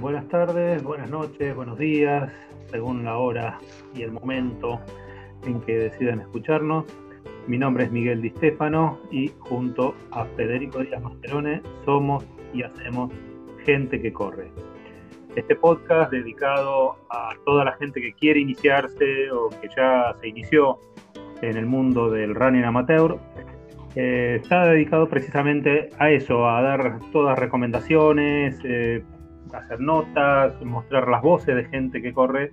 Buenas tardes, buenas noches, buenos días, según la hora y el momento en que decidan escucharnos. Mi nombre es Miguel Di Stefano y junto a Federico Díaz Mascherone somos y hacemos Gente que Corre. Este podcast dedicado a toda la gente que quiere iniciarse o que ya se inició en el mundo del running amateur eh, está dedicado precisamente a eso, a dar todas recomendaciones, eh, hacer notas, mostrar las voces de gente que corre,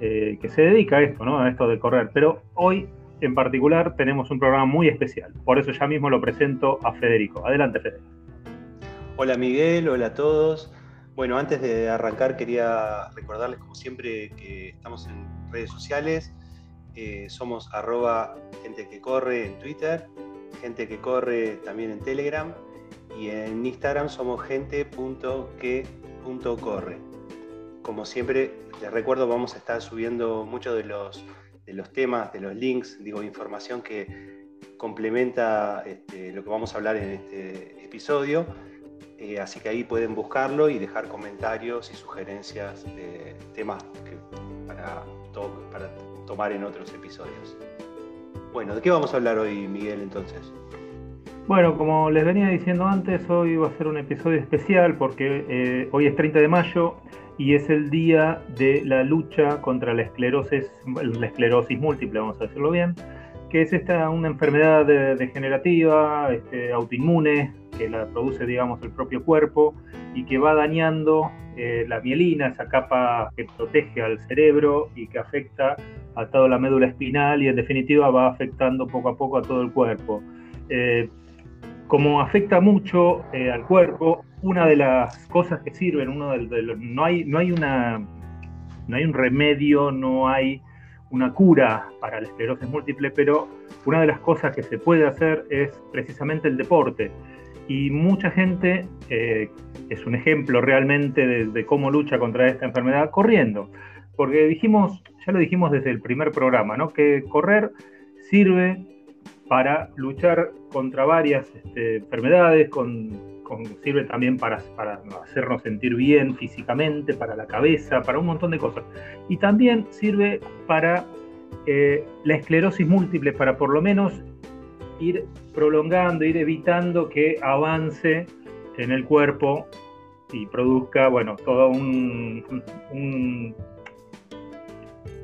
eh, que se dedica a esto, ¿no? A esto de correr. Pero hoy en particular tenemos un programa muy especial. Por eso ya mismo lo presento a Federico. Adelante, Federico. Hola Miguel, hola a todos. Bueno, antes de arrancar quería recordarles como siempre que estamos en redes sociales. somos arroba gente que corre en Twitter gente que corre también en Telegram y en Instagram somos gente.que.corre. Como siempre, les recuerdo, vamos a estar subiendo muchos de los, de los temas, de los links, digo, información que complementa este, lo que vamos a hablar en este episodio. Eh, así que ahí pueden buscarlo y dejar comentarios y sugerencias de temas para, para tomar en otros episodios. Bueno, ¿de qué vamos a hablar hoy, Miguel, entonces? Bueno, como les venía diciendo antes, hoy va a ser un episodio especial porque eh, hoy es 30 de mayo y es el día de la lucha contra la esclerosis, la esclerosis múltiple, vamos a decirlo bien, que es esta una enfermedad degenerativa, este, autoinmune, que la produce, digamos, el propio cuerpo y que va dañando eh, la mielina, esa capa que protege al cerebro y que afecta a toda la médula espinal y en definitiva va afectando poco a poco a todo el cuerpo. Eh, como afecta mucho eh, al cuerpo, una de las cosas que sirven, no hay un remedio, no hay una cura para la esclerosis múltiple, pero una de las cosas que se puede hacer es precisamente el deporte. Y mucha gente eh, es un ejemplo realmente de, de, cómo lucha contra esta enfermedad corriendo. Porque dijimos, ya lo dijimos desde el primer programa, ¿no? que correr sirve para luchar contra varias este, enfermedades, con, sirve también para, hacernos sentir bien físicamente, para la cabeza, para un montón de cosas. Y también sirve para eh, la esclerosis múltiple, para por lo menos ir prolongando, ir evitando que avance en el cuerpo y produzca, bueno, todo un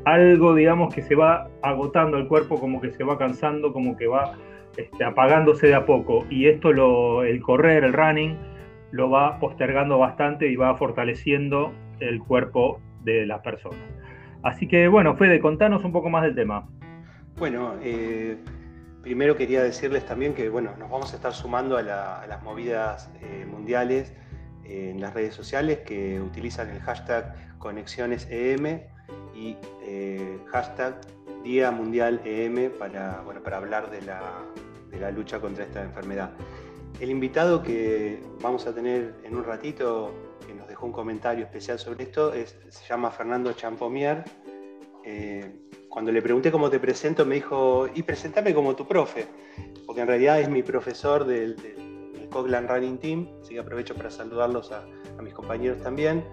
algo, digamos, que se va agotando el cuerpo, como que se va cansando, como que va este, apagándose de a poco. Y esto, lo, el correr, el running, lo va postergando bastante y va fortaleciendo el cuerpo de las personas. Así que, bueno, Fede, contanos un poco más del tema. Bueno, eh, primero quería decirles también que, bueno, nos vamos a estar sumando a, las movidas eh, mundiales eh, en las redes sociales que utilizan el hashtag ConexionesEM y eh, hashtag Día Mundial EM para, bueno, para hablar de la, de la lucha contra esta enfermedad. El invitado que vamos a tener en un ratito, que nos dejó un comentario especial sobre esto, es, se llama Fernando Champomier. Eh, cuando le pregunté cómo te presento, me dijo, y presentame como tu profe, porque en realidad es mi profesor del, del, Coglan Running Team, así que aprovecho para saludarlos a, mis compañeros también.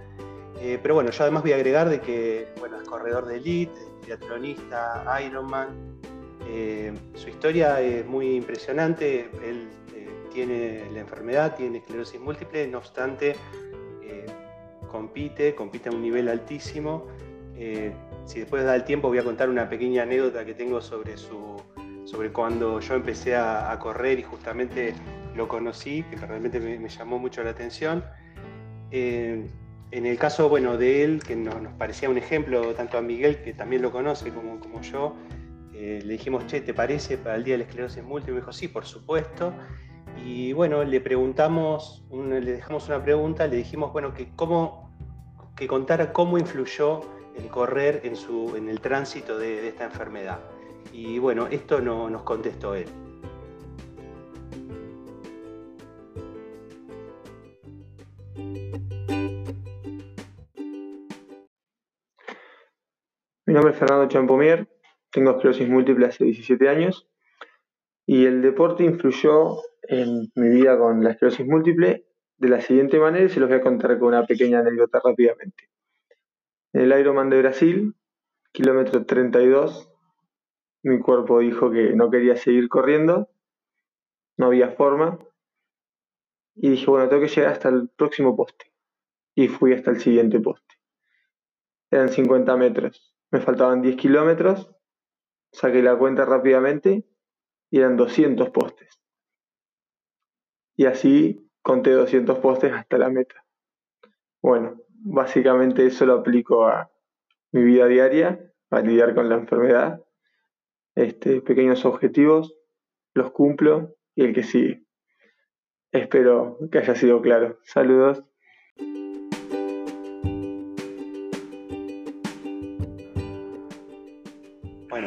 Eh, pero bueno, yo además voy a agregar de que bueno, corredor de elite, triatlonista, Ironman. Eh, su historia es muy impresionante. Él eh, tiene la enfermedad, tiene esclerosis múltiple, no obstante, compite, compite a un nivel altísimo. si después da el tiempo, voy a contar una pequeña anécdota que tengo sobre, su, sobre cuando yo empecé a, correr y justamente lo conocí, que realmente me, me llamó mucho la atención. En el caso bueno, de él, que nos, parecía un ejemplo, tanto a Miguel, que también lo conoce, como, como yo, eh, le dijimos, che, ¿te parece para el Día de la Esclerosis Múltiple? Me dijo, sí, por supuesto. Y bueno, le preguntamos, le dejamos una pregunta, le dijimos, bueno, que, cómo, que contara cómo influyó el correr en, su, en el tránsito de, esta enfermedad. Y bueno, esto no, nos contestó él. Mi nombre es Fernando Champomier, tengo esclerosis múltiple hace 17 años y el deporte influyó en mi vida con la esclerosis múltiple de la siguiente manera y se los voy a contar con una pequeña anécdota rápidamente. En el Ironman de Brasil, kilómetro 32, mi cuerpo dijo que no quería seguir corriendo, no había forma, y dije, bueno, tengo que llegar hasta el próximo poste. Y fui hasta el siguiente poste. Eran 50 metros, me faltaban 10 kilómetros, saqué la cuenta rápidamente y eran 200 postes. Y así conté 200 postes hasta la meta. Bueno, básicamente eso lo aplico a mi vida diaria, a lidiar con la enfermedad. Este, pequeños objetivos, los cumplo y el que sigue. Espero que haya sido claro. Saludos.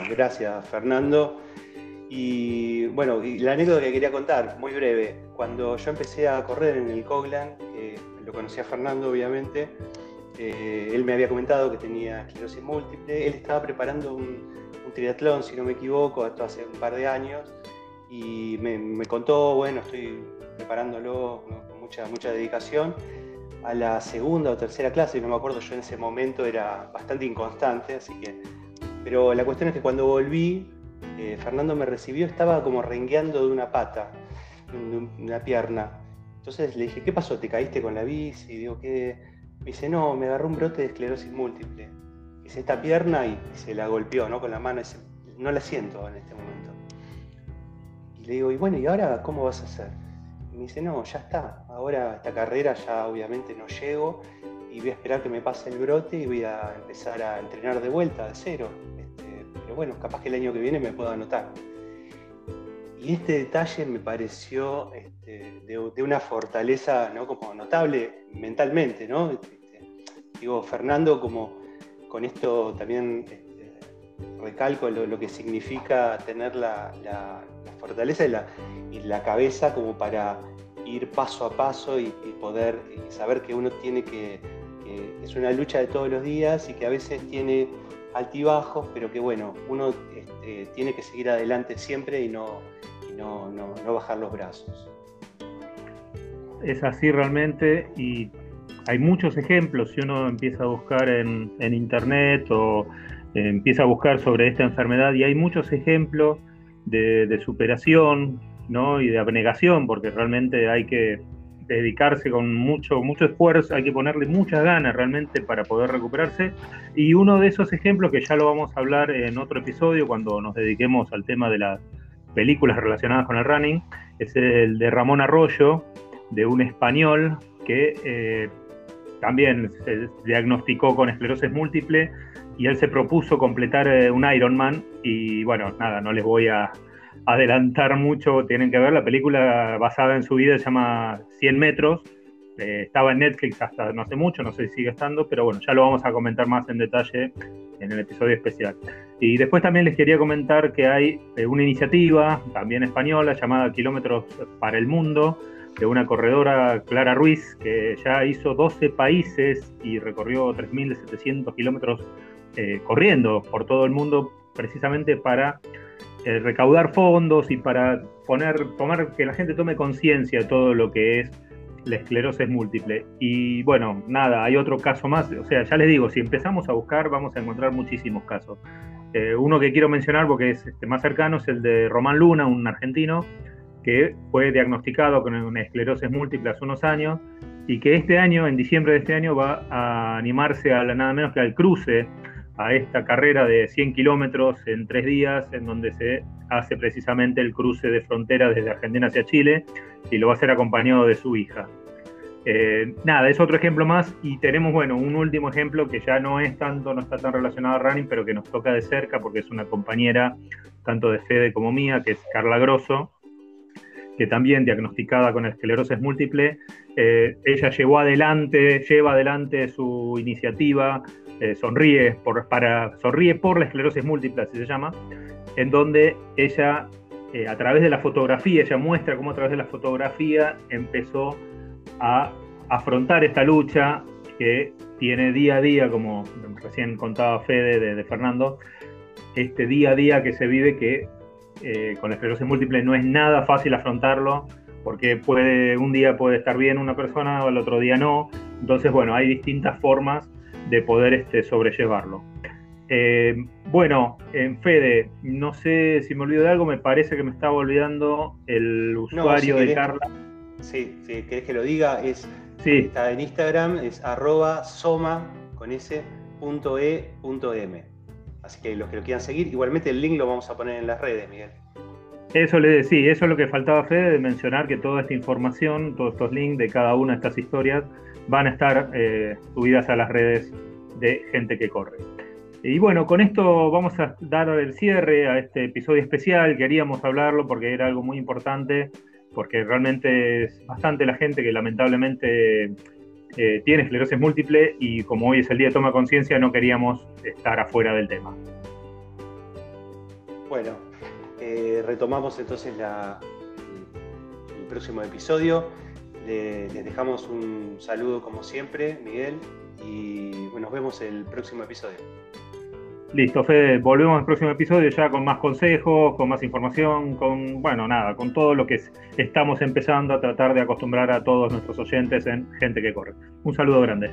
Gracias Fernando. Y bueno, la anécdota que quería contar, muy breve. Cuando yo empecé a correr en el Coglan, lo conocía Fernando obviamente, eh, él me había comentado que tenía esclerosis múltiple. Él estaba preparando un, triatlón, si no me equivoco, esto hace un par de años. Y me, contó, bueno, estoy preparándolo con mucha, mucha dedicación. A la segunda o tercera clase, no me acuerdo, yo en ese momento era bastante inconstante, así que. Pero la cuestión es que cuando volví, eh, Fernando me recibió, estaba como rengueando de una pata, de una pierna. Entonces le dije, ¿qué pasó? ¿Te caíste con la bici? Y digo, ¿qué? Me dice, no, me agarró un brote de esclerosis múltiple. Hice esta pierna y se la golpeó, ¿no? Con la mano. no la siento en este momento. Y le digo, y bueno, ¿y ahora cómo vas a hacer? Y me dice, no, ya está. Ahora esta carrera ya obviamente no llego y voy a esperar que me pase el brote y voy a empezar a entrenar de vuelta, de cero bueno, capaz que el año que viene me puedo anotar. Y este detalle me pareció este, de, una fortaleza ¿no? como notable mentalmente, ¿no? Este, digo, Fernando, como con esto también este, recalco lo, que significa tener la, fortaleza y la, cabeza como para ir paso a paso y, poder saber que uno tiene que, que, es una lucha de todos los días y que a veces tiene altibajos, pero que bueno, uno este, tiene que seguir adelante siempre y, no, no, bajar los brazos. Es así realmente y hay muchos ejemplos, si uno empieza a buscar en, internet o eh, empieza a buscar sobre esta enfermedad y hay muchos ejemplos de, de superación ¿no? y de abnegación, porque realmente hay que dedicarse con mucho, mucho esfuerzo, hay que ponerle muchas ganas realmente para poder recuperarse. Y uno de esos ejemplos, que ya lo vamos a hablar en otro episodio cuando nos dediquemos al tema de las películas relacionadas con el running, es el de Ramón Arroyo, de un español que eh, también se diagnosticó con esclerosis múltiple y él se propuso completar eh, un Ironman y bueno, nada, no les voy a, adelantar mucho, tienen que ver, la película basada en su vida se llama 100 metros, eh, estaba en Netflix hasta no hace mucho, no sé si sigue estando, pero bueno, ya lo vamos a comentar más en detalle en el episodio especial. Y después también les quería comentar que hay eh, una iniciativa, también española, llamada Kilómetros para el Mundo, de una corredora, Clara Ruiz, que ya hizo 12 países y recorrió 3.700 kilómetros eh, corriendo por todo el mundo, precisamente para eh, recaudar fondos y para poner, tomar, que la gente tome conciencia de todo lo que es la esclerosis múltiple. Y bueno, nada, hay otro caso más. O sea, ya les digo, si empezamos a buscar, vamos a encontrar muchísimos casos. Eh, uno que quiero mencionar porque es este, más cercano es el de Román Luna, un argentino que fue diagnosticado con una esclerosis múltiple hace unos años y que este año, en diciembre de este año, va a animarse a nada menos que al cruce a esta carrera de 100 kilómetros en tres días, en donde se hace precisamente el cruce de frontera desde Argentina hacia Chile y lo va a hacer acompañado de su hija. Eh, nada, es otro ejemplo más y tenemos, bueno, un último ejemplo que ya no es tanto, no está tan relacionado a running, pero que nos toca de cerca porque es una compañera tanto de Fede como mía, que es Carla Grosso, que también diagnosticada con esclerosis múltiple, eh, ella llevó adelante, lleva adelante su iniciativa eh, sonríe, por, para, sonríe por la esclerosis múltiple, así se llama, en donde ella, eh, a través de la fotografía, ella muestra cómo a través de la fotografía empezó a afrontar esta lucha que tiene día a día, como recién contaba Fede de, Fernando, este día a día que se vive que eh, con la esclerosis múltiple no es nada fácil afrontarlo, porque puede, un día puede estar bien una persona, al otro día no. Entonces, bueno, hay distintas formas de poder este, sobrellevarlo. Eh, bueno, en Fede, no sé si me olvido de algo, me parece que me estaba olvidando el usuario de Carla. Sí, si querés que lo diga, es está en Instagram, es arroba soma con ese punto e punto m. Así que los que lo quieran seguir, igualmente el link lo vamos a poner en las redes, Miguel. Eso le sí, eso es lo que faltaba Fede, de mencionar que toda esta información, todos estos links de cada una de estas historias van a estar eh, subidas a las redes de gente que corre. Y bueno, con esto vamos a dar el cierre a este episodio especial. Queríamos hablarlo porque era algo muy importante, porque realmente es bastante la gente que lamentablemente eh, tiene esclerosis múltiple y como hoy es el día de toma conciencia no queríamos estar afuera del tema. Bueno, eh, retomamos entonces el próximo episodio. les dejamos un saludo como siempre, Miguel, y bueno, nos vemos el próximo episodio. Listo, Fede, volvemos al próximo episodio ya con más consejos, con más información, con, bueno, nada, con todo lo que estamos empezando a tratar de acostumbrar a todos nuestros oyentes en gente que corre. Un saludo grande.